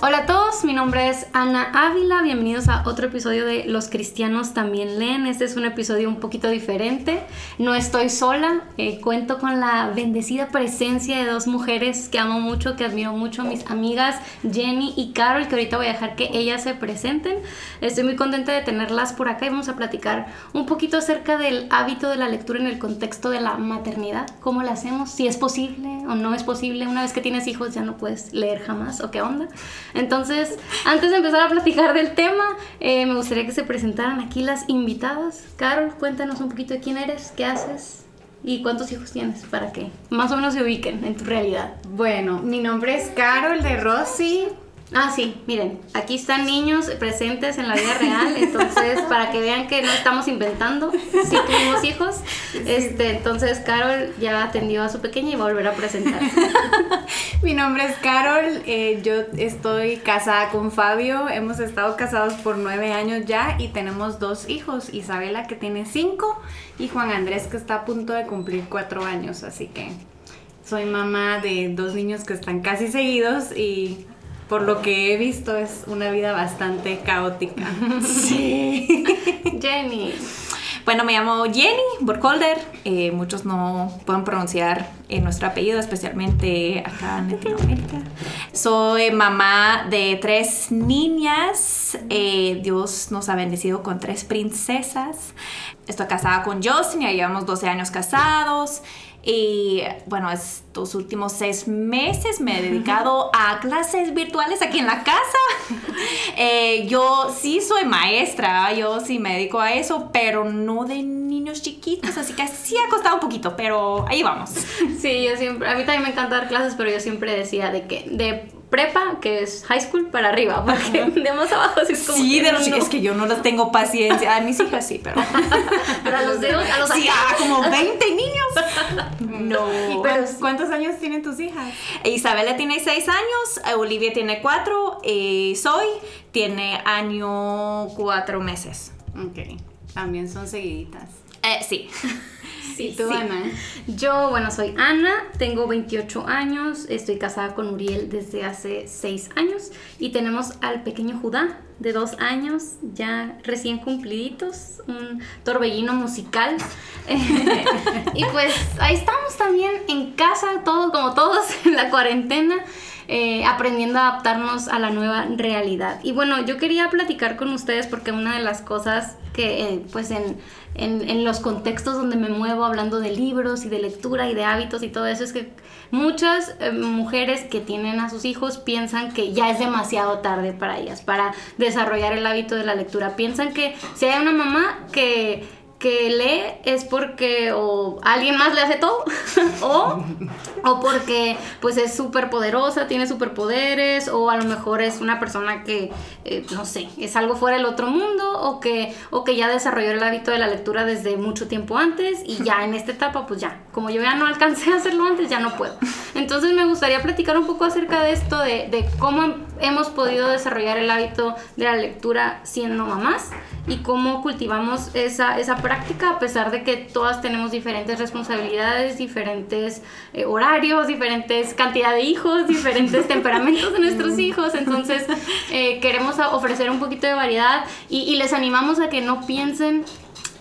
Hola a todos, mi nombre es Ana Ávila, bienvenidos a otro episodio de Los cristianos también leen. Este es un episodio un poquito diferente, no estoy sola, eh, cuento con la bendecida presencia de dos mujeres que amo mucho, que admiro mucho, mis amigas Jenny y Carol, que ahorita voy a dejar que ellas se presenten. Estoy muy contenta de tenerlas por acá y vamos a platicar un poquito acerca del hábito de la lectura en el contexto de la maternidad, cómo la hacemos, si es posible o no es posible, una vez que tienes hijos ya no puedes leer jamás o qué onda. Entonces, antes de empezar a platicar del tema, eh, me gustaría que se presentaran aquí las invitadas. Carol, cuéntanos un poquito de quién eres, qué haces y cuántos hijos tienes para que más o menos se ubiquen en tu realidad. Bueno, mi nombre es Carol de Rossi, Ah, sí, miren, aquí están niños presentes en la vida real, entonces para que vean que no estamos inventando, sí tuvimos hijos. Este, entonces Carol ya atendió a su pequeña y va a volver a presentar. Mi nombre es Carol, eh, yo estoy casada con Fabio, hemos estado casados por nueve años ya y tenemos dos hijos, Isabela que tiene cinco y Juan Andrés que está a punto de cumplir cuatro años, así que soy mamá de dos niños que están casi seguidos y por lo que he visto es una vida bastante caótica. Sí. Jenny. Bueno, me llamo Jenny Burkholder. Eh, muchos no pueden pronunciar eh, nuestro apellido, especialmente acá en Latinoamérica. Soy mamá de tres niñas. Eh, Dios nos ha bendecido con tres princesas. Estoy casada con Justin, ya llevamos 12 años casados. Y bueno, estos últimos seis meses me he dedicado a clases virtuales aquí en la casa. Eh, yo sí soy maestra, yo sí me dedico a eso, pero no de niños chiquitos, así que sí ha costado un poquito, pero ahí vamos. Sí, yo siempre, a mí también me encanta dar clases, pero yo siempre decía de que de prepa, que es high school, para arriba, porque de más abajo es como. Sí, de los es que yo no les tengo paciencia. A mis hijas sí, pero. pero a los dedos, a los Sí, a como 20 niños. No. Pero, ¿Cuántos años tienen tus hijas? Isabela tiene 6 años, Olivia tiene 4, y Soy tiene año 4 meses. Ok. También son seguiditas. Eh, sí. Sí, tú, Ana. Yo, bueno, soy Ana, tengo 28 años, estoy casada con Uriel desde hace 6 años y tenemos al pequeño Judá de 2 años, ya recién cumpliditos, un torbellino musical. y pues ahí estamos también en casa, todos como todos en la cuarentena. Eh, aprendiendo a adaptarnos a la nueva realidad. Y bueno, yo quería platicar con ustedes porque una de las cosas que eh, pues en, en, los contextos donde me muevo hablando de libros y de lectura y de hábitos y todo eso es que muchas eh, mujeres que tienen a sus hijos piensan que ya es demasiado tarde para ellas, para desarrollar el hábito de la lectura. Piensan que si hay una mamá que que lee es porque o alguien más le hace todo o, o porque pues es súper poderosa, tiene superpoderes o a lo mejor es una persona que eh, no sé, es algo fuera del otro mundo o que, o que ya desarrolló el hábito de la lectura desde mucho tiempo antes y ya en esta etapa pues ya, como yo ya no alcancé a hacerlo antes ya no puedo. Entonces me gustaría platicar un poco acerca de esto, de, de cómo hemos podido desarrollar el hábito de la lectura siendo mamás y cómo cultivamos esa, esa práctica a pesar de que todas tenemos diferentes responsabilidades, diferentes eh, horarios, diferentes cantidad de hijos, diferentes temperamentos de nuestros hijos. Entonces eh, queremos ofrecer un poquito de variedad y, y les animamos a que no piensen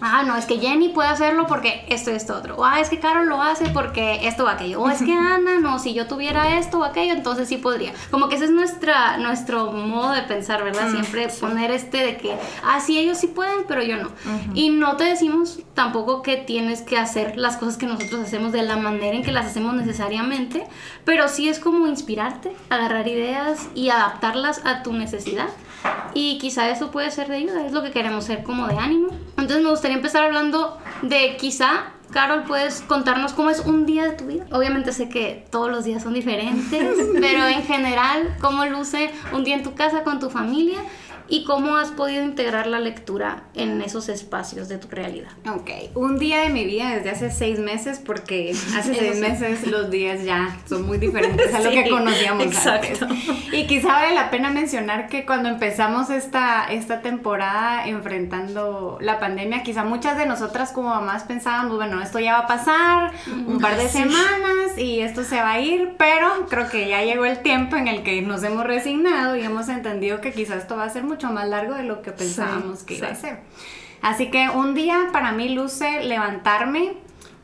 ah, no, es que Jenny puede hacerlo porque esto y esto otro. O ah, es que Carol lo hace porque esto o aquello. O es que Ana, no, si yo tuviera esto o aquello, entonces sí podría. Como que ese es nuestra, nuestro modo de pensar, ¿verdad? Siempre poner este de que, ah, sí, ellos sí pueden, pero yo no. Y no te decimos tampoco que tienes que hacer las cosas que nosotros hacemos de la manera en que las hacemos necesariamente, pero sí es como inspirarte, agarrar ideas y adaptarlas a tu necesidad. Y quizá eso puede ser de ayuda, es lo que queremos ser como de ánimo. Entonces me gustaría empezar hablando de quizá Carol, ¿puedes contarnos cómo es un día de tu vida? Obviamente sé que todos los días son diferentes, pero en general, ¿cómo luce un día en tu casa con tu familia? Y cómo has podido integrar la lectura en esos espacios de tu realidad. Ok, un día de mi vida desde hace seis meses, porque hace seis meses los días ya son muy diferentes a lo que conocíamos exacto. antes. Y quizá vale la pena mencionar que cuando empezamos esta, esta temporada enfrentando la pandemia, quizá muchas de nosotras como mamás pensábamos, bueno, esto ya va a pasar un par de semanas y esto se va a ir, pero creo que ya llegó el tiempo en el que nos hemos resignado y hemos entendido que quizás esto va a ser mucho más largo de lo que pensábamos que iba a ser. Así que un día para mí luce levantarme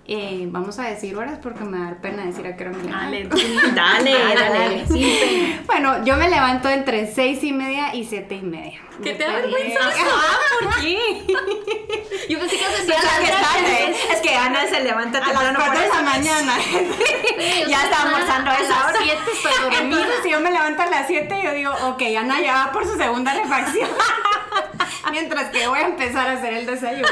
eh, vamos a decir horas porque me da pena decir a qué hora me levanto. Dale, dale, dale. dale. bueno, yo me levanto entre seis y media y siete y media. ¿Qué te da vergüenza? Ah, ¿por qué? Yo pensé que se Es que Ana se levanta temprano por esa mañana. ya está almorzando a esa hora. siete estoy Entonces, si yo me levanto a las 7, yo digo, ok, Ana ya va por su segunda refacción. Mientras que voy a empezar a hacer el desayuno.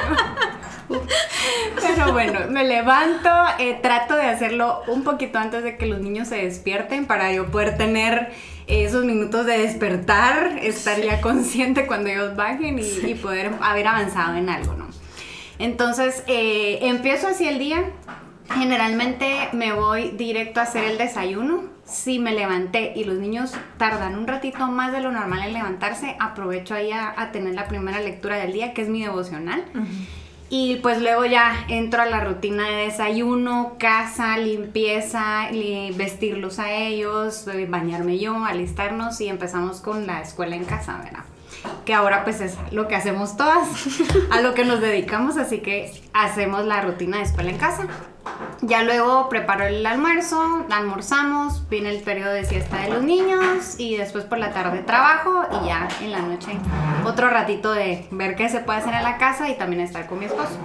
Pero bueno, me levanto, eh, trato de hacerlo un poquito antes de que los niños se despierten para yo poder tener esos minutos de despertar, estar ya consciente cuando ellos bajen y, poder haber avanzado en algo, ¿no? Entonces, eh, empiezo así el día. Generalmente me voy directo a hacer el desayuno. Si me levanté y los niños tardan un ratito más de lo normal en levantarse, aprovecho ahí a, tener la primera lectura del día, que es mi devocional. Y pues luego ya entro a la rutina de desayuno, casa, limpieza, vestirlos a ellos, bañarme yo, alistarnos y empezamos con la escuela en casa, ¿verdad? Que ahora pues es lo que hacemos todas, a lo que nos dedicamos, así que hacemos la rutina de escuela en casa. Ya luego preparo el almuerzo, almorzamos, viene el periodo de siesta de los niños y después por la tarde trabajo y ya en la noche otro ratito de ver qué se puede hacer en la casa y también estar con mi esposo.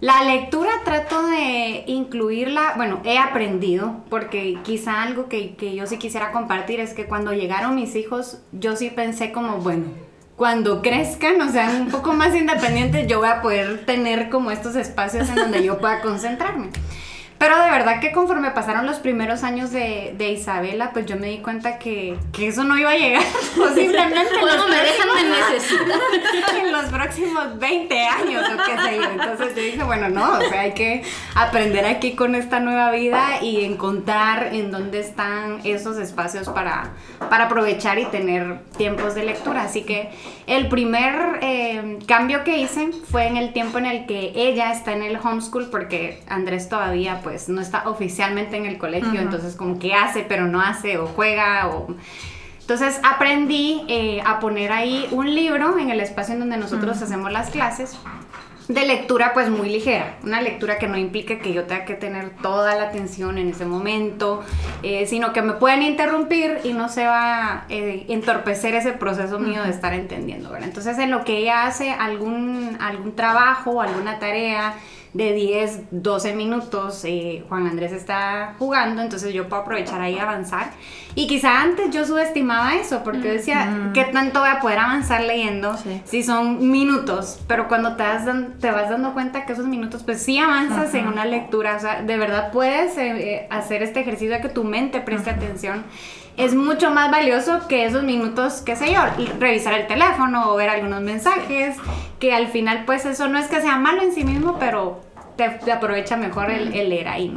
La lectura trato de incluirla, bueno, he aprendido, porque quizá algo que, que yo sí quisiera compartir es que cuando llegaron mis hijos, yo sí pensé como, bueno, cuando crezcan, o sea, un poco más independientes, yo voy a poder tener como estos espacios en donde yo pueda concentrarme. Pero de verdad que conforme pasaron los primeros años de, de Isabela, pues yo me di cuenta que, que, eso no iba a llegar posiblemente. ¿Cómo me dejan de necesitar? En los próximos 20 años o qué sé yo. Entonces yo dije, bueno, no, o sea, hay que aprender aquí con esta nueva vida y encontrar en dónde están esos espacios para, para aprovechar y tener tiempos de lectura. Así que el primer eh, cambio que hice fue en el tiempo en el que ella está en el homeschool porque Andrés todavía pues pues no está oficialmente en el colegio, entonces como que hace pero no hace o juega o... Entonces aprendí eh, a poner ahí un libro en el espacio en donde nosotros hacemos las clases de lectura pues muy ligera, una lectura que no implique que yo tenga que tener toda la atención en ese momento, eh, sino que me pueden interrumpir y no se va a eh, entorpecer ese proceso mío de estar entendiendo, ¿verdad? Entonces en lo que ella hace algún, algún trabajo, alguna tarea, de 10, 12 minutos eh, Juan Andrés está jugando, entonces yo puedo aprovechar ahí y avanzar. Y quizá antes yo subestimaba eso, porque decía, ¿qué tanto voy a poder avanzar leyendo si son minutos? Pero cuando te, das, te vas dando cuenta que esos minutos, pues sí avanzas en una lectura, o sea, de verdad puedes eh, eh, hacer este ejercicio de que tu mente preste atención es mucho más valioso que esos minutos, qué sé yo, revisar el teléfono o ver algunos mensajes, que al final pues eso no es que sea malo en sí mismo, pero te, aprovecha mejor el, leer ahí.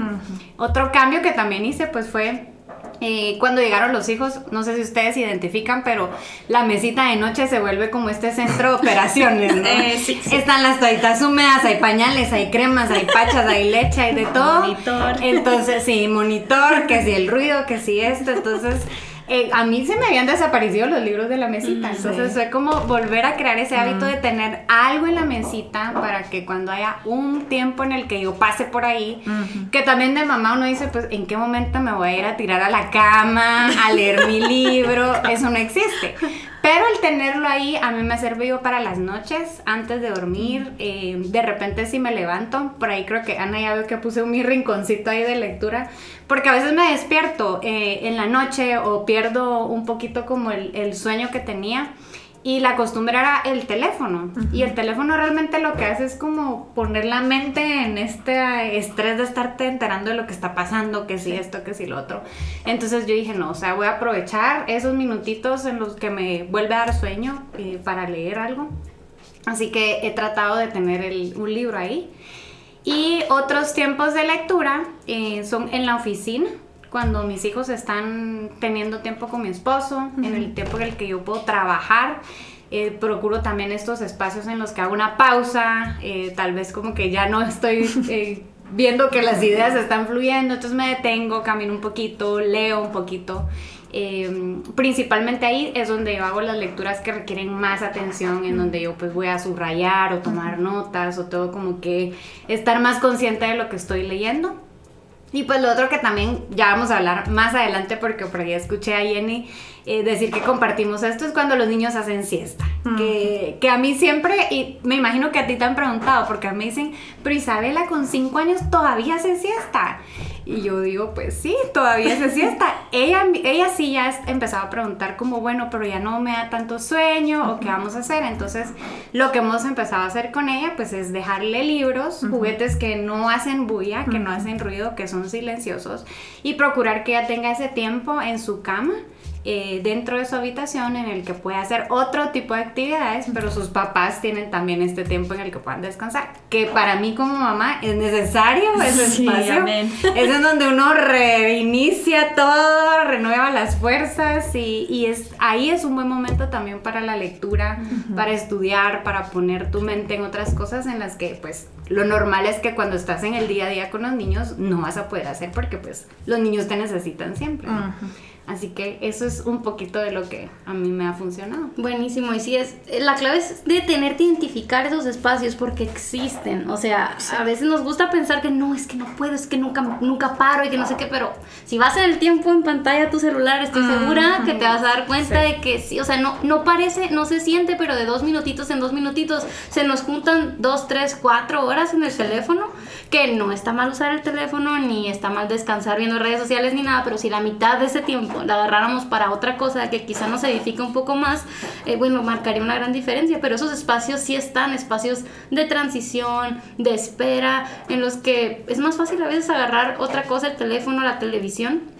Otro cambio que también hice pues fue eh, cuando llegaron los hijos, no sé si ustedes identifican, pero la mesita de noche se vuelve como este centro de operaciones, ¿no? Eh, Están las toallitas húmedas, hay pañales, hay cremas, hay pachas, hay leche, hay de todo. Monitor. Entonces, sí, monitor, que si el ruido, que si esto, entonces eh, a mí se me habían desaparecido los libros de la mesita. Mm, entonces fue como volver a crear ese hábito de tener algo en la mesita para que cuando haya un tiempo en el que yo pase por ahí, que también de mamá uno dice, pues en qué momento me voy a ir a tirar a la cama, a leer mi libro, eso no existe. Pero el tenerlo ahí a mí me servido para las noches, antes de dormir. Eh, de repente si me levanto, por ahí creo que Ana ya veo que puse mi rinconcito ahí de lectura, porque a veces me despierto eh, en la noche o pierdo un poquito como el, el sueño que tenía. Y la costumbre era el teléfono. Y el teléfono realmente lo que hace es como poner la mente en este estrés de estarte enterando de lo que está pasando, que si esto, que si lo otro. Entonces yo dije, no, o sea, voy a aprovechar esos minutitos en los que me vuelve a dar sueño eh, para leer algo. Así que he tratado de tener un libro ahí. Y otros tiempos de lectura eh, son en la oficina cuando mis hijos están teniendo tiempo con mi esposo, en el tiempo en el que yo puedo trabajar. Eh, procuro también estos espacios en los que hago una pausa, eh, tal vez como que ya no estoy eh, viendo que las ideas están fluyendo, entonces me detengo, camino un poquito, leo un poquito. Eh, principalmente ahí es donde yo hago las lecturas que requieren más atención, en donde yo pues voy a subrayar o tomar notas o todo como que estar más consciente de lo que estoy leyendo. Y pues lo otro que también ya vamos a hablar más adelante porque por ahí escuché a Jenny eh, decir que compartimos esto es cuando los niños hacen siesta. que, que, a mí siempre, y me imagino que a ti te han preguntado, porque a mí dicen, pero Isabela con 5 años todavía hace siesta. Y yo digo, pues sí, todavía hace siesta. ella, ella sí ya empezado a preguntar como, bueno, pero ya no me da tanto sueño o qué vamos a hacer. Entonces, lo que hemos empezado a hacer con ella, pues es dejarle libros, juguetes que no hacen bulla, que no hacen ruido, que son silenciosos y procurar que ella tenga ese tiempo en su cama eh, dentro de su habitación en el que puede hacer otro tipo de actividades, pero sus papás tienen también este tiempo en el que puedan descansar, que para mí como mamá es necesario ese espacio. Es en donde uno reinicia todo, renueva las fuerzas y, y, es, ahí es un buen momento también para la lectura, para estudiar, para poner tu mente en otras cosas en las que pues lo normal es que cuando estás en el día a día con los niños no vas a poder hacer porque pues los niños te necesitan siempre. Así que eso es un poquito de lo que a mí me ha funcionado. Buenísimo, y sí es, la clave es de tener que identificar esos espacios porque existen. O sea, a veces nos gusta pensar que no, es que no puedo, es que nunca, nunca paro y que no sé qué, pero si vas en el tiempo en pantalla tu celular, estoy segura que te vas a dar cuenta de que sí, o sea, no, no parece, no se siente, pero de dos minutitos en dos minutitos se nos juntan dos, tres, cuatro horas en el teléfono, que no está mal usar el teléfono, ni está mal descansar viendo redes sociales ni nada, pero si la mitad de ese tiempo la agarráramos para otra cosa que quizá nos edifica un poco más, eh, bueno, marcaría una gran diferencia, pero esos espacios sí están, espacios de transición, de espera, en los que es más fácil a veces agarrar otra cosa, el teléfono, la televisión,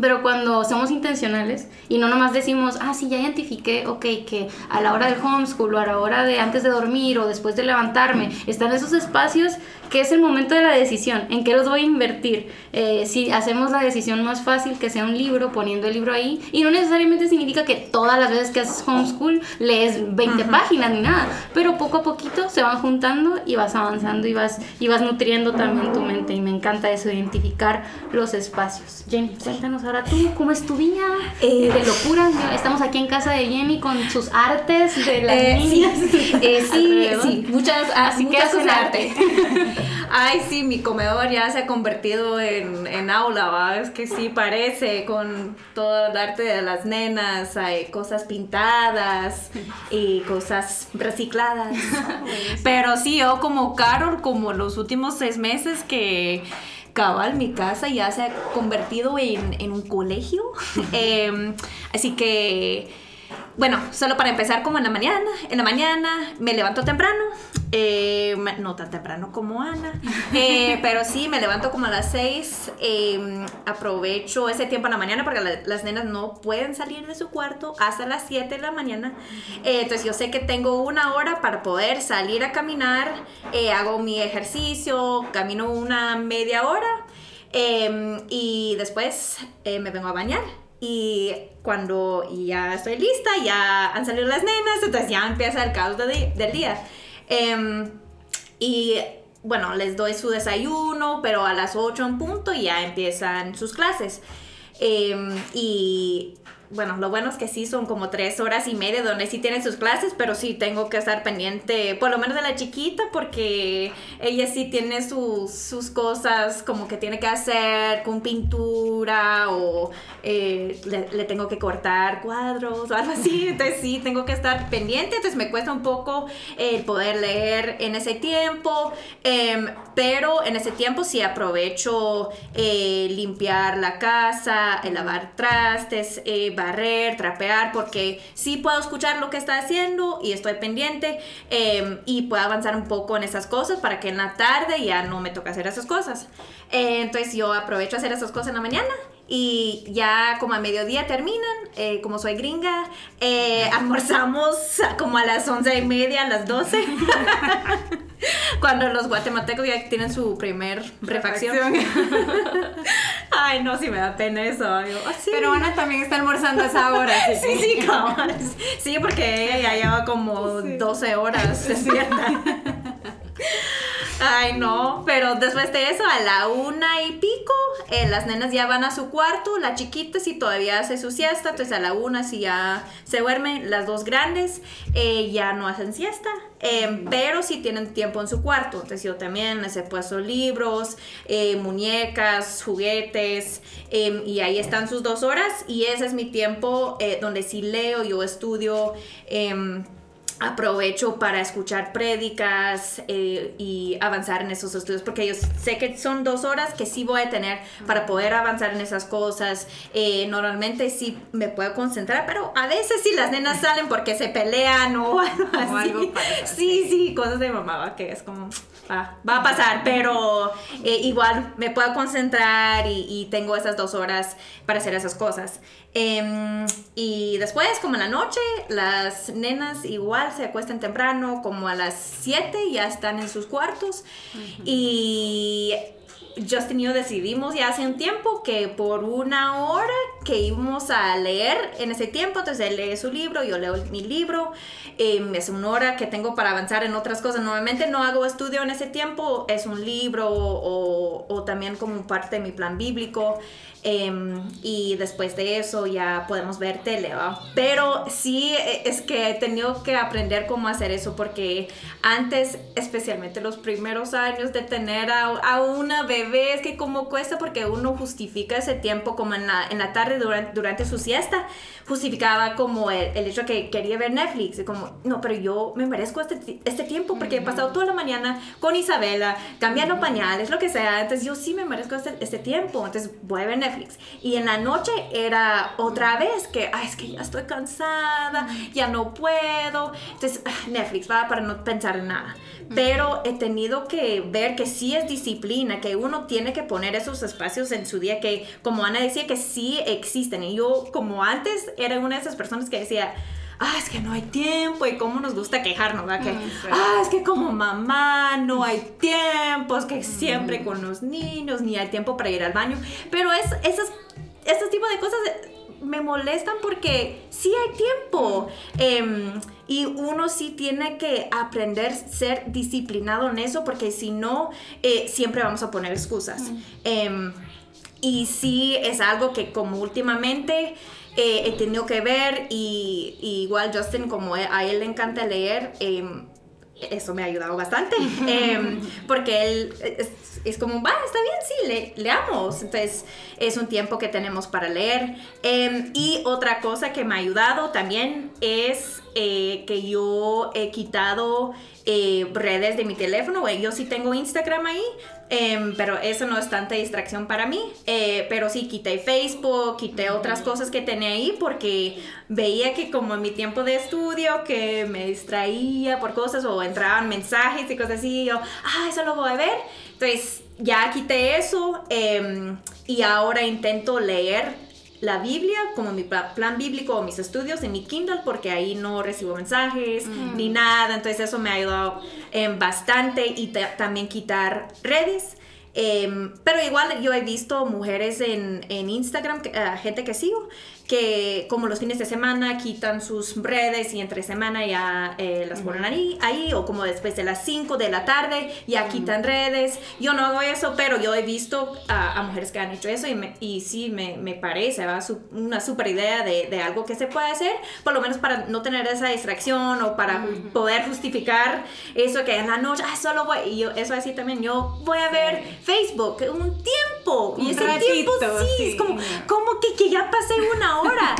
pero cuando somos intencionales y no nomás decimos, ah, sí, ya identifiqué, ok, que a la hora del homeschool o a la hora de antes de dormir o después de levantarme, están esos espacios que es el momento de la decisión, en qué los voy a invertir. Eh, si hacemos la decisión más fácil, que sea un libro, poniendo el libro ahí, y no necesariamente significa que todas las veces que haces homeschool lees 20 páginas ni nada, pero poco a poquito se van juntando y vas avanzando y vas, y vas nutriendo también tu mente, y me encanta eso, identificar los espacios. Jenny, cuéntanos ahora tú, ¿cómo es tu día eh, de locura? Estamos aquí en casa de Jenny con sus artes de las eh, niñas. Sí, sí, muchas, así que hacen arte. Ay, sí, mi comedor ya se ha convertido en, en aula, ¿va? Es que sí parece con todo el arte de las nenas, hay cosas pintadas y cosas recicladas. Pero sí, yo como Carol, como los últimos seis meses que cabal, mi casa ya se ha convertido en, en un colegio. Em, así que bueno, solo para empezar como en la mañana. En la mañana me levanto temprano. Eh, no tan temprano como Ana. Eh, pero sí, me levanto como a las 6. Em, aprovecho ese tiempo en la mañana porque las nenas no pueden salir de su cuarto hasta las 7 de la mañana. Eh, entonces yo sé que tengo una hora para poder salir a caminar. hago mi ejercicio, camino una media hora. Em, y después me vengo a bañar y cuando ya estoy lista, ya han salido las nenas, entonces ya empieza el caos del día. Em, y bueno, les doy su desayuno, pero a las 8 en punto ya empiezan sus clases. Em, y bueno, lo bueno es que sí son como tres horas y media donde sí tienen sus clases, pero sí tengo que estar pendiente, por lo menos de la chiquita, porque ella sí tiene sus, sus cosas como que tiene que hacer con pintura o eh, le, tengo que cortar cuadros o algo así, entonces sí tengo que estar pendiente, entonces me cuesta un poco el poder leer en ese tiempo, em, pero en ese tiempo sí aprovecho eh, limpiar la casa, lavar trastes, eh, barrer, trapear, porque sí puedo escuchar lo que está haciendo y estoy pendiente em, y puedo avanzar un poco en esas cosas para que en la tarde ya no me toque hacer esas cosas. Eh, entonces yo aprovecho a hacer esas cosas en la mañana y ya como a mediodía terminan, eh, como soy gringa, eh, almorzamos como a las once y media, a las doce. Cuando los guatemaltecos ya tienen su primer refacción. Ay, no, sí me da pena eso. Ah, Pero Ana también está almorzando a esa hora. Sí, sí, sí, sí porque ella ya lleva como 12 horas despierta. Ay, no, pero después de eso, a la una y pico, eh, las nenas ya van a su cuarto, la chiquita si todavía hace su siesta, entonces a la una si ya se duermen, las dos grandes eh, ya no hacen siesta, eh, pero sí tienen tiempo en su cuarto, entonces yo también les he puesto libros, muñecas, juguetes, y ahí están sus dos horas, y ese es mi tiempo donde sí leo, yo estudio em, aprovecho para escuchar prédicas eh, y avanzar en esos estudios porque yo sé que son dos horas que sí voy a tener para poder avanzar en esas cosas. Eh, normalmente sí me puedo concentrar pero a veces sí las nenas salen porque se pelean o algo así. sí sí cosas de mamá que es como va a pasar, pero eh, igual me puedo concentrar y, tengo esas dos horas para hacer esas cosas. Em, y después, como en la noche, las nenas igual se acuestan temprano, como a las 7 ya están en sus cuartos. Y Justin y yo decidimos ya hace un tiempo que por una hora que íbamos a leer en ese tiempo, entonces él lee su libro, yo leo mi libro, eh, es una hora que tengo para avanzar en otras cosas. Normalmente no hago estudio en ese tiempo, es un libro o, también como parte de mi plan bíblico. Em, y después de eso ya podemos ver tele, Pero sí e, es que he tenido que aprender cómo hacer eso porque antes, especialmente los primeros años de tener a, una bebé, es que como cuesta porque uno justifica ese tiempo como en la, en la tarde durante, durante su siesta, justificaba como el, el, hecho que quería ver Netflix, y como, no, pero yo me merezco este, este tiempo porque he pasado toda la mañana con Isabela, cambiando pañales, lo que sea, entonces yo sí me merezco este, este tiempo, entonces voy a ver Netflix y en la noche era otra vez que, ay, es que ya estoy cansada, ya no puedo. Entonces, ah, Netflix va para no pensar en nada. Pero he tenido que ver que sí es disciplina, que uno tiene que poner esos espacios en su día que, como Ana decía, que sí existen. Y yo, como antes, era una de esas personas que decía, ah, es que no hay tiempo y cómo nos gusta quejarnos, ¿verdad? Que, ah, es que como mamá no hay tiempo, es que siempre con los niños, ni hay tiempo para ir al baño. Pero es, esos, estos tipos de cosas me molestan porque sí hay tiempo. Em, y uno sí tiene que aprender a ser disciplinado en eso porque si no, eh, siempre vamos a poner excusas. Em, y sí es algo que como últimamente eh, he tenido que ver y, igual Justin, como a él le encanta leer, em, eso me ha ayudado bastante, em, porque él es, como, va, está bien, sí, le, leamos. Entonces es un tiempo que tenemos para leer. Em, y otra cosa que me ha ayudado también es eh, que yo he quitado eh, redes de mi teléfono. Yo sí tengo Instagram ahí, Em, pero eso no es tanta distracción para mí. Eh, pero sí, quité Facebook, quité otras cosas que tenía ahí porque veía que como en mi tiempo de estudio que me distraía por cosas o entraban mensajes y cosas así, y yo, ah, eso lo voy a ver. Entonces ya quité eso em, y ahora intento leer la Biblia como mi plan bíblico o mis estudios en mi Kindle porque ahí no recibo mensajes ni nada, entonces eso me ha ayudado em, bastante y también quitar redes. Em, pero igual yo he visto mujeres en, en Instagram, eh, gente que sigo, que como los fines de semana quitan sus redes y entre semana ya eh, las ponen ahí, ahí, o como después de las 5 de la tarde ya quitan redes. Yo no hago eso, pero yo he visto a, mujeres que han hecho eso y, me, y sí me, me parece ¿va? una super idea de, de, algo que se puede hacer, por lo menos para no tener esa distracción o para poder justificar eso que en la noche, ah, solo voy, y yo, eso así también, yo voy a ver Facebook un tiempo, y ese tiempo sí, es como, como que, que ya pasé una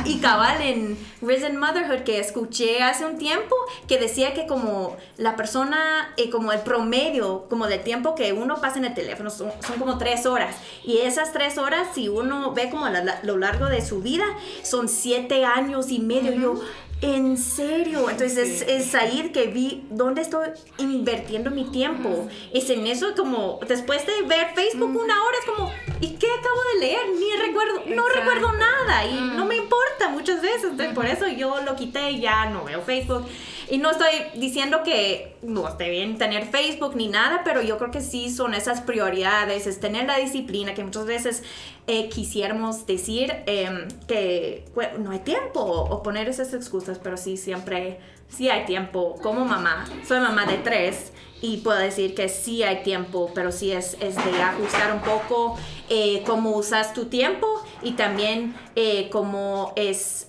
Y cabal en Risen Motherhood que escuché hace un tiempo que decía que como la persona, eh, como el promedio, como del tiempo que uno pasa en el teléfono son, como tres horas. Y esas tres horas, si uno ve como a lo largo de su vida, son siete años y medio. Yo, en serio, entonces es, ahí que vi dónde estoy invirtiendo mi tiempo. Es en eso como después de ver Facebook una hora es como, ¿y qué acabo de leer? Ni recuerdo, no recuerdo nada y no me importa muchas veces. Entonces por eso yo lo quité ya no veo Facebook. Y no estoy diciendo que no esté bien tener Facebook ni nada, pero yo creo que sí son esas prioridades, es tener la disciplina que muchas veces eh, quisiéramos decir em, que no hay tiempo o poner esas excusas, pero sí siempre, sí hay tiempo como mamá. Soy mamá de tres y puedo decir que sí hay tiempo, pero sí es, es de ajustar un poco eh, cómo usas tu tiempo y también eh, cómo es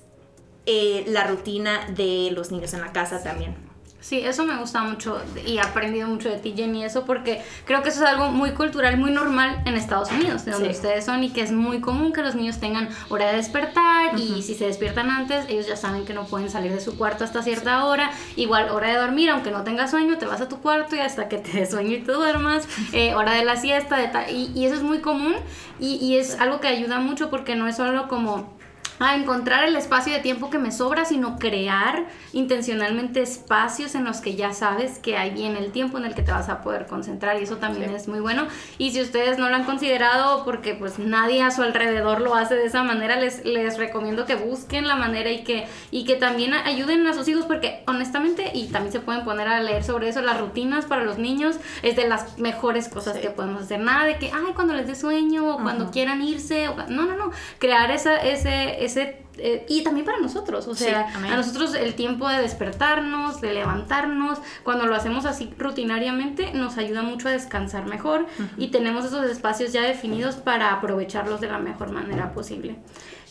eh, la rutina de los niños en la casa también. Sí, eso me gusta mucho y he aprendido mucho de ti, Jenny, eso porque creo que eso es algo muy cultural, muy normal en Estados Unidos, de donde ustedes son y que es muy común que los niños tengan hora de despertar y si se despiertan antes, ellos ya saben que no pueden salir de su cuarto hasta cierta hora, igual hora de dormir, aunque no tengas sueño, te vas a tu cuarto y hasta que te des sueño y te duermas, eh, hora de la siesta, de y, y, eso es muy común y, y es algo que ayuda mucho porque no es solo como a encontrar el espacio de tiempo que me sobra, sino crear intencionalmente espacios en los que ya sabes que hay bien el tiempo en el que te vas a poder concentrar y eso también es muy bueno. Y si ustedes no lo han considerado porque pues nadie a su alrededor lo hace de esa manera, les, les recomiendo que busquen la manera y que, y que también ayuden a sus hijos porque honestamente, y también se pueden poner a leer sobre eso, las rutinas para los niños es de las mejores cosas que podemos hacer. Nada de que, ay, cuando les dé sueño o cuando quieran irse, o, no, no, no, crear esa, ese ese eh, y también para nosotros, o sea, a nosotros el tiempo de despertarnos, de levantarnos, cuando lo hacemos así rutinariamente, nos ayuda mucho a descansar mejor y tenemos esos espacios ya definidos para aprovecharlos de la mejor manera posible.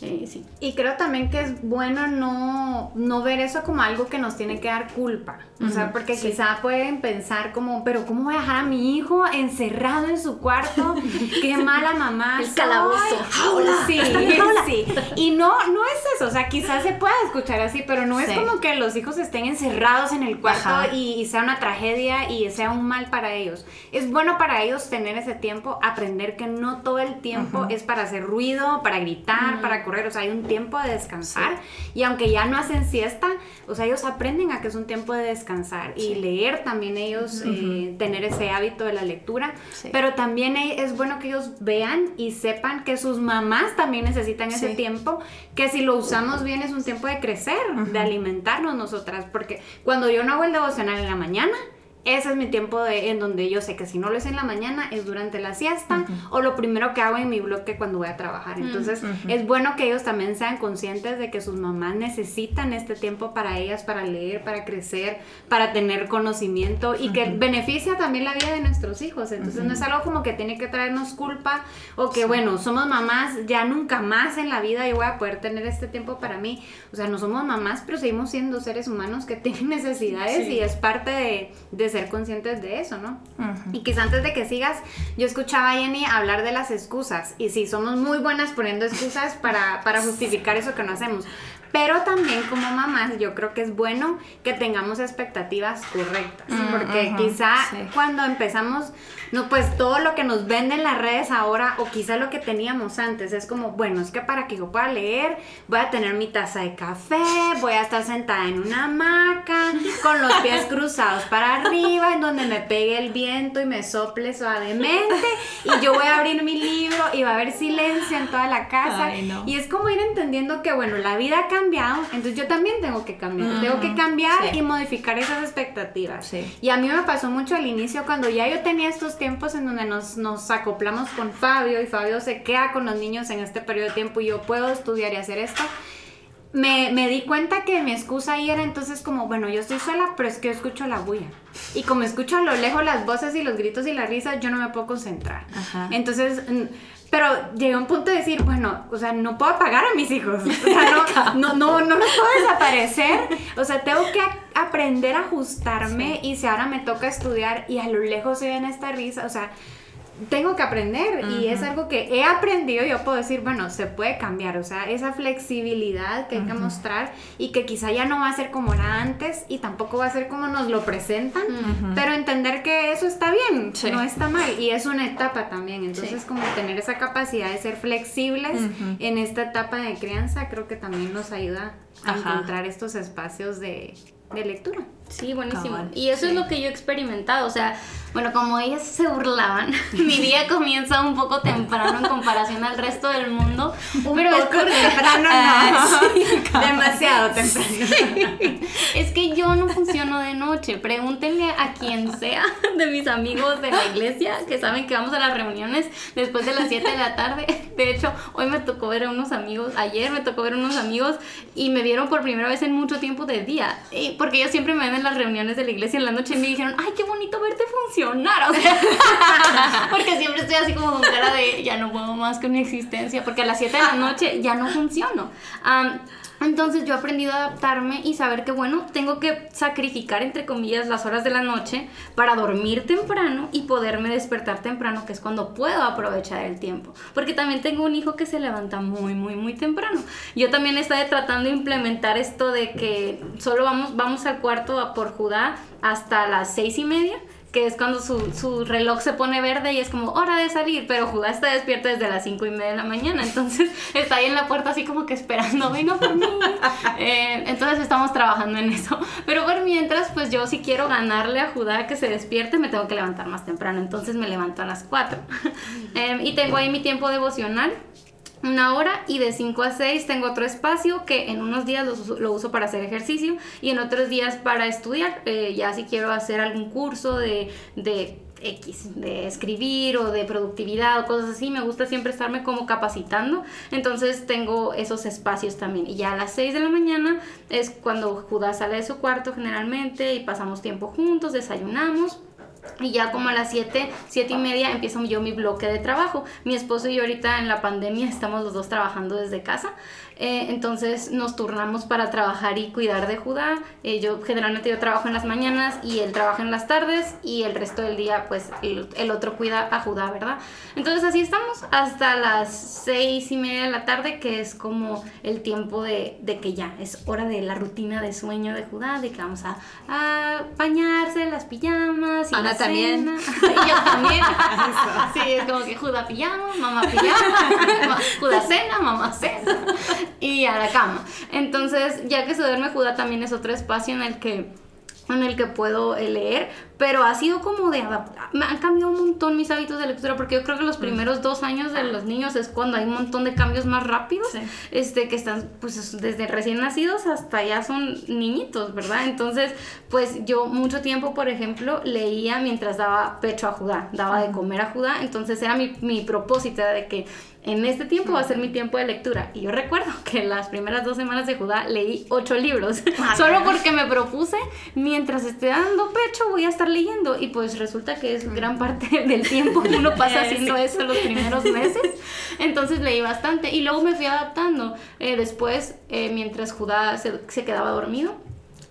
Eh, sí. Y creo también que es bueno no, no ver eso como algo que nos tiene que dar culpa. O sea, porque quizá pueden pensar como, pero ¿cómo voy a dejar a mi hijo encerrado en su cuarto? ¡Qué mala mamá! El calabozo. ¡Jaula! Sí, sí. Y no, no es eso. O sea, quizás se pueda escuchar así, pero no es como que los hijos estén encerrados en el cuarto y, sea una tragedia y sea un mal para ellos. Es bueno para ellos tener ese tiempo, aprender que no todo el tiempo es para hacer ruido, para gritar, para correr, o sea, hay un tiempo de descansar. Y aunque ya no hacen siesta, o sea, ellos aprenden a que es un tiempo de descansar y leer también ellos, eh, tener ese hábito de la lectura, pero también es bueno que ellos vean y sepan que sus mamás también necesitan ese tiempo, que si lo usamos bien es un tiempo de crecer, de alimentarnos nosotras, porque cuando yo no hago el devocional en la mañana, ese es mi tiempo de, en donde yo sé que si no lo es en la mañana es durante la siesta o lo primero que hago en mi bloque cuando voy a trabajar. Entonces es bueno que ellos también sean conscientes de que sus mamás necesitan este tiempo para ellas, para leer, para crecer, para tener conocimiento y que beneficia también la vida de nuestros hijos. Entonces no es algo como que tiene que traernos culpa o que bueno, somos mamás, ya nunca más en la vida yo voy a poder tener este tiempo para mí. O sea, no somos mamás, pero seguimos siendo seres humanos que tienen necesidades y es parte de, de ser conscientes de eso, ¿no? Y quizá antes de que sigas, yo escuchaba a Jenny hablar de las excusas. Y sí, somos muy buenas poniendo excusas para, para justificar eso que no hacemos. Pero también como mamás yo creo que es bueno que tengamos expectativas correctas, mm, porque quizá cuando empezamos, no pues todo lo que nos venden las redes ahora o quizá lo que teníamos antes es como, bueno, es que para que yo pueda leer voy a tener mi taza de café, voy a estar sentada en una hamaca con los pies cruzados para arriba en donde me pegue el viento y me sople suavemente y yo voy a abrir mi libro y va a haber silencio en toda la casa. Y es como ir entendiendo que bueno, la vida cambia entonces yo también tengo que cambiar. tengo que cambiar y modificar esas expectativas. Y a mí me pasó mucho al inicio cuando ya yo tenía estos tiempos en donde nos, nos acoplamos con Fabio y Fabio se queda con los niños en este periodo de tiempo y yo puedo estudiar y hacer esto. Me, me, di cuenta que mi excusa ahí era entonces como, bueno, yo estoy sola, pero es que yo escucho la bulla. Y como escucho a lo lejos las voces y los gritos y la risa, yo no me puedo concentrar. Entonces, pero llegué a un punto de decir, bueno, o sea, no puedo apagar a mis hijos. O sea, no, no, no, los puedo desaparecer. O sea, tengo que aprender a ajustarme y si ahora me toca estudiar y a lo lejos se ven esta risa, o sea, tengo que aprender y es algo que he aprendido, yo puedo decir, bueno, se puede cambiar, o sea, esa flexibilidad que hay que mostrar y que quizá ya no va a ser como era antes y tampoco va a ser como nos lo presentan, pero entender que eso está bien, no está mal y es una etapa también, entonces como tener esa capacidad de ser flexibles en esta etapa de crianza creo que también nos ayuda a encontrar estos espacios de, de lectura. Sí, buenísimo. y eso es lo que yo he experimentado. O sea, bueno, como ellas se burlaban, mi día comienza un poco temprano en comparación al resto del mundo. Un pero poco es temprano, no. Ah, Demasiado temprano. Es que yo no funciono de noche. Pregúntenle a quien sea de mis amigos de la iglesia que saben que vamos a las reuniones después de las 7 de la tarde. De hecho, hoy me tocó ver a unos amigos, ayer me tocó ver a unos amigos y me vieron por primera vez en mucho tiempo de día. porque ellos siempre me en las reuniones de la iglesia en la noche y me dijeron, ay, qué bonito verte funcionar. O sea, porque siempre estoy así como con cara de, ya no puedo más con mi existencia, porque a las 7 de la noche ya no funciono. Entonces yo he aprendido a adaptarme y saber que, bueno, tengo que sacrificar, entre comillas, las horas de la noche para dormir temprano y poderme despertar temprano, que es cuando puedo aprovechar el tiempo. Porque también tengo un hijo que se levanta muy, muy, muy temprano. Yo también estoy tratando de implementar esto de que solo vamos, vamos al cuarto por Judá hasta las seis y media que es cuando su, su, reloj se pone verde y es como hora de salir, pero Judá está despierto desde las 5 y media de la mañana, entonces está ahí en la puerta así como que esperando, venga por mí. Eh, entonces estamos trabajando en eso. Pero por mientras, pues yo si quiero ganarle a Judá que se despierte, me tengo que levantar más temprano, entonces me levanto a las 4. Eh, y tengo ahí mi tiempo devocional una hora y de 5 a 6 tengo otro espacio que en unos días lo, uso para hacer ejercicio y en otros días para estudiar, eh, ya si quiero hacer algún curso de, de X, de escribir o de productividad o cosas así, me gusta siempre estarme como capacitando, entonces tengo esos espacios también. Y ya a las 6 de la mañana es cuando Judá sale de su cuarto generalmente y pasamos tiempo juntos, desayunamos y ya como a las 7, 7 y media empiezo yo mi bloque de trabajo. Mi esposo y yo ahorita en la pandemia estamos los dos trabajando desde casa. Eh, entonces nos turnamos para trabajar y cuidar de Judá. Eh, yo generalmente yo trabajo en las mañanas y él trabaja en las tardes y el resto del día pues el, otro cuida a Judá, ¿verdad? Entonces así estamos hasta las seis y media de la tarde que es como el tiempo de, de que ya es hora de la rutina de sueño de Judá, de que vamos a, a bañarse, las pijamas y Ana también. yo también. sí, es como que Judá pijama, mamá pijama, Judá cena, mamá cena y a la cama. Entonces, ya que se duerme Judá también es otro espacio en el que en el que puedo leer, pero ha sido como de adaptar, me han cambiado un montón mis hábitos de lectura, porque yo creo que los mm. primeros dos años de los niños es cuando hay un montón de cambios más rápidos, este, que están pues desde recién nacidos hasta ya son niñitos, ¿verdad? Entonces, pues yo mucho tiempo, por ejemplo, leía mientras daba pecho a Judá, daba de comer a Judá, entonces era mi, mi propósito de que en este tiempo va a ser mi tiempo de lectura. Y yo recuerdo que las primeras dos semanas de Judá leí ocho libros, solo porque me propuse, mientras esté dando pecho voy a estar leyendo. Y pues resulta que es gran parte del tiempo que uno pasa haciendo eso los primeros meses. Entonces leí bastante y luego me fui adaptando. Eh, después, eh, mientras Judá se, se quedaba dormido,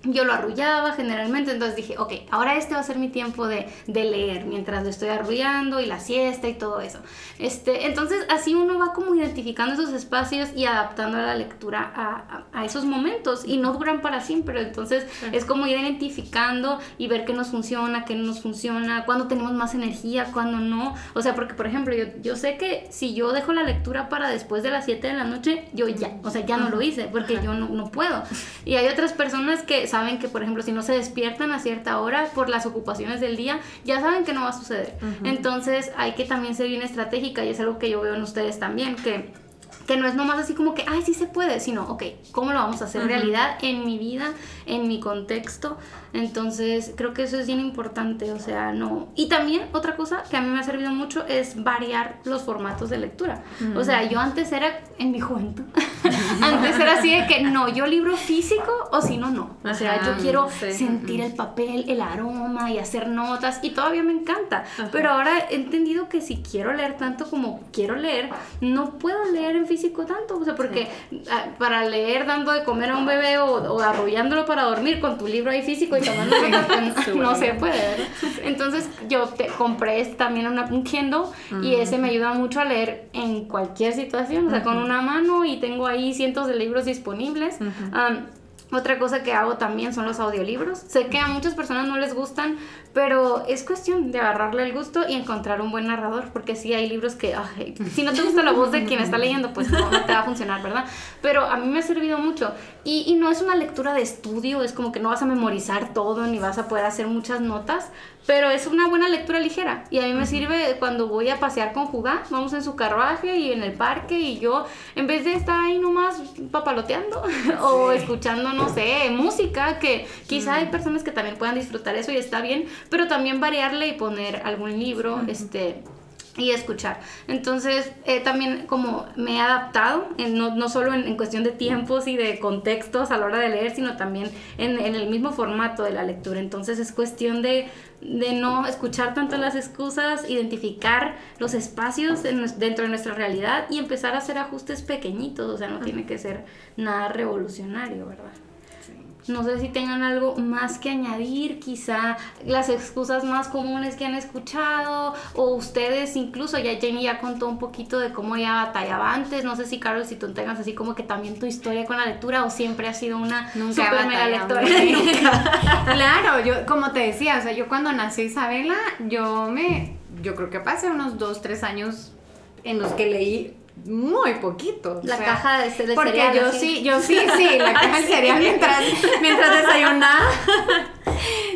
yo lo arrullaba generalmente, entonces dije, ok, ahora este va a ser mi tiempo de, de, leer mientras lo estoy arrullando y la siesta y todo eso. Este, entonces así uno va como identificando esos espacios y adaptando la lectura a, a, esos momentos y no duran para siempre, entonces es como ir identificando y ver qué nos funciona, qué no nos funciona, cuándo tenemos más energía, cuándo no. O sea, porque por ejemplo, yo, yo sé que si yo dejo la lectura para después de las 7 de la noche, yo ya, o sea, ya no lo hice porque yo no, no puedo. Y hay otras personas que saben que, por ejemplo, si no se despiertan a cierta hora por las ocupaciones del día, ya saben que no va a suceder. Entonces hay que también ser bien estratégica y es algo que yo veo en ustedes también, que que no es nomás así como que, ay, sí se puede, sino, ok, ¿cómo lo vamos a hacer realidad en mi vida, en mi contexto? Entonces, creo que eso es bien importante, o sea, no. Y también otra cosa que a mí me ha servido mucho es variar los formatos de lectura. O sea, yo antes era, en mi juventud, antes era así de que no, yo libro físico o si no, no. O sea, yo quiero sentir el papel, el aroma y hacer notas y todavía me encanta. Pero ahora he entendido que si quiero leer tanto como quiero leer, no puedo leer en físico tanto, o sea, porque ah, para leer dando de comer a un bebé o, arrullándolo para dormir con tu libro ahí físico y tomando no, no se puede, ¿verdad? Entonces yo te compré también una, un Kindle y ese me ayuda mucho a leer en cualquier situación, o sea, con una mano y tengo ahí cientos de libros disponibles. Otra cosa que hago también son los audiolibros. Sé que a muchas personas no les gustan, pero es cuestión de agarrarle el gusto y encontrar un buen narrador, porque sí hay libros que, si no te gusta la voz de quien está leyendo, pues no, te va a funcionar, ¿verdad? Pero a mí me ha servido mucho. Y, y no es una lectura de estudio, es como que no vas a memorizar todo ni vas a poder hacer muchas notas, pero es una buena lectura ligera. Y a mí me sirve cuando voy a pasear con Judá, vamos en su carruaje y en el parque y yo en vez de estar ahí nomás papaloteando o escuchando, no sé, música, que quizá hay personas que también puedan disfrutar eso y está bien, pero también variarle y poner algún libro, este y escuchar. Entonces, eh, también como me he adaptado, no, no, solo en, cuestión de tiempos y de contextos a la hora de leer, sino también en, en el mismo formato de la lectura. Entonces, es cuestión de, de no escuchar tanto las excusas, identificar los espacios dentro de nuestra realidad y empezar a hacer ajustes pequeñitos. O sea, no tiene que ser nada revolucionario, ¿verdad? No sé si tengan algo más que añadir, quizá las excusas más comunes que han escuchado o ustedes incluso, ya Jenny ya contó un poquito de cómo ella batallaba antes, no sé si Carlos, si tú tengas así como que también tu historia con la lectura o siempre ha sido una Nunca super mega lectora. claro, yo como te decía, o sea, yo cuando nació Isabela, yo me, yo creo que pasé unos dos, tres años en los que leí muy poquito. La caja de, de porque yo sí, yo sí, sí, la caja de cereal mientras, mientras desayunaba.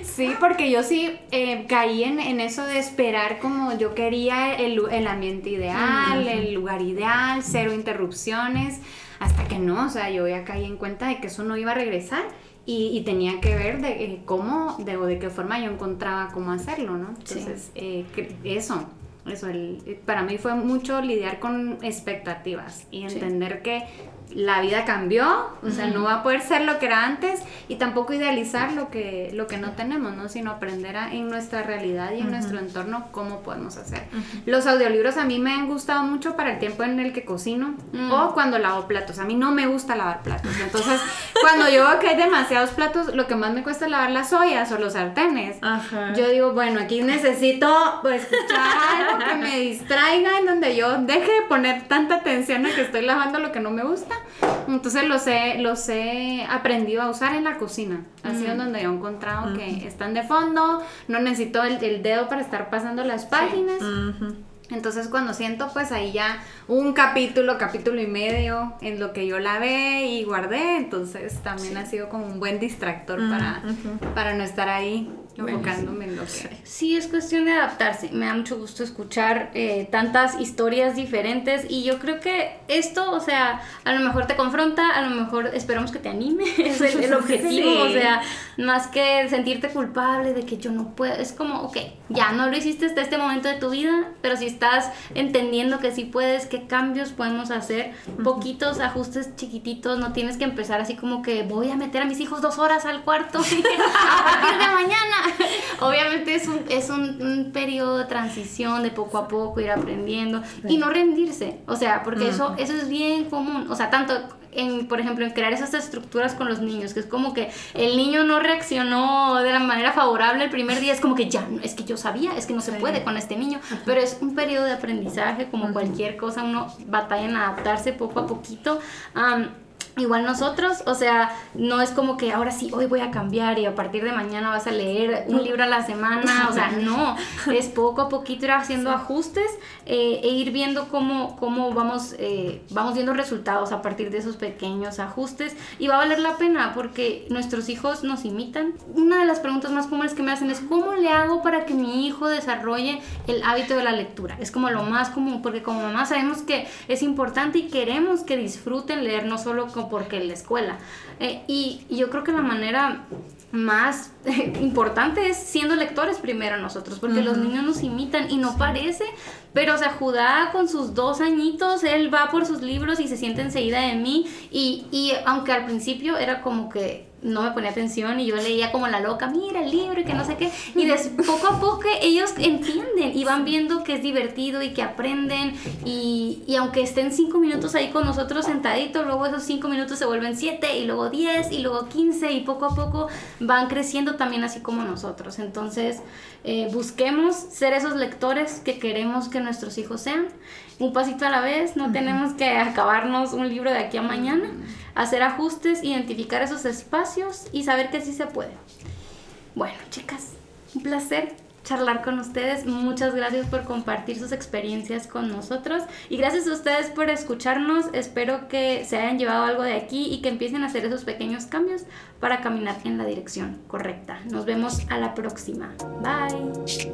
Sí, porque yo sí eh, caí en, en, eso de esperar como yo quería el, el ambiente ideal, el lugar ideal, cero interrupciones, hasta que no, o sea, yo ya caí en cuenta de que eso no iba a regresar. Y, y, tenía que ver de eh, cómo, de, o de qué forma yo encontraba cómo hacerlo, ¿no? Entonces, eh, eso, eso, el, para mí fue mucho lidiar con expectativas y entender que la vida cambió, o sea, no va a poder ser lo que era antes y tampoco idealizar lo que, lo que no tenemos, ¿no? Sino aprender en nuestra realidad y en nuestro entorno cómo podemos hacer. Los audiolibros a mí me han gustado mucho para el tiempo en el que cocino mm. o cuando lavo platos. A mí no me gusta lavar platos. Entonces, cuando yo veo que hay demasiados platos, lo que más me cuesta es lavar las ollas o los sartenes. Yo digo, bueno, aquí necesito pues, escuchar algo que me distraiga en donde yo deje de poner tanta atención a que estoy lavando lo que no me gusta entonces los he, los he aprendido a usar en la cocina. Ha sido donde he encontrado que están de fondo, no necesito el, dedo para estar pasando las páginas. Entonces cuando siento pues ahí ya un capítulo, capítulo y medio en lo que yo la ve y guardé, entonces también ha sido como un buen distractor para, para no estar ahí enfocándome en lo que Sí, es cuestión de adaptarse. Me da mucho gusto escuchar eh, tantas historias diferentes y yo creo que esto, o sea, a lo mejor te confronta, a lo mejor esperamos que te anime, es el, objetivo, o sea, más que sentirte culpable de que yo no puedo, es como, ok, ya no lo hiciste hasta este momento de tu vida, pero si estás entendiendo que sí puedes, qué cambios podemos hacer, poquitos ajustes chiquititos, no tienes que empezar así como que voy a meter a mis hijos dos horas al cuarto a partir de mañana Obviamente es un, es un, periodo de transición, de poco a poco ir aprendiendo y no rendirse. O sea, porque eso, eso es bien común. O sea, tanto en, por ejemplo, en crear esas estructuras con los niños, que es como que el niño no reaccionó de la manera favorable el primer día, es como que ya, es que yo sabía, es que no se puede con este niño, pero es un periodo de aprendizaje, como cualquier cosa, uno batalla en adaptarse poco a poquito. Igual nosotros, o sea, no es como que ahora sí, hoy voy a cambiar y a partir de mañana vas a leer un libro a la semana, o sea, no, es poco a poquito ir haciendo ajustes eh, e ir viendo cómo, cómo vamos, eh, vamos viendo resultados a partir de esos pequeños ajustes y va a valer la pena porque nuestros hijos nos imitan. Una de las preguntas más comunes que me hacen es, ¿cómo le hago para que mi hijo desarrolle el hábito de la lectura? Es como lo más común, porque como mamá sabemos que es importante y queremos que disfruten leer no solo como porque en la escuela. Eh, y, yo creo que la manera más importante es siendo lectores primero nosotros, porque los niños nos imitan y no parece, pero o sea, Judá con sus dos añitos, él va por sus libros y se siente enseguida de mí y, y aunque al principio era como que no me ponía atención y yo leía como la loca, mira el libro y que no sé qué. Y de, poco a poco ellos entienden y van viendo que es divertido y que aprenden. Y, y, aunque estén cinco minutos ahí con nosotros sentaditos, luego esos cinco minutos se vuelven siete y luego diez y luego quince y poco a poco van creciendo también así como nosotros. Entonces eh, busquemos ser esos lectores que queremos que nuestros hijos sean. Un pasito a la vez, no tenemos que acabarnos un libro de aquí a mañana hacer ajustes, identificar esos espacios y saber que sí se puede. Bueno, chicas, un placer charlar con ustedes. Muchas gracias por compartir sus experiencias con nosotros y gracias a ustedes por escucharnos. Espero que se hayan llevado algo de aquí y que empiecen a hacer esos pequeños cambios para caminar en la dirección correcta. Nos vemos a la próxima. Bye.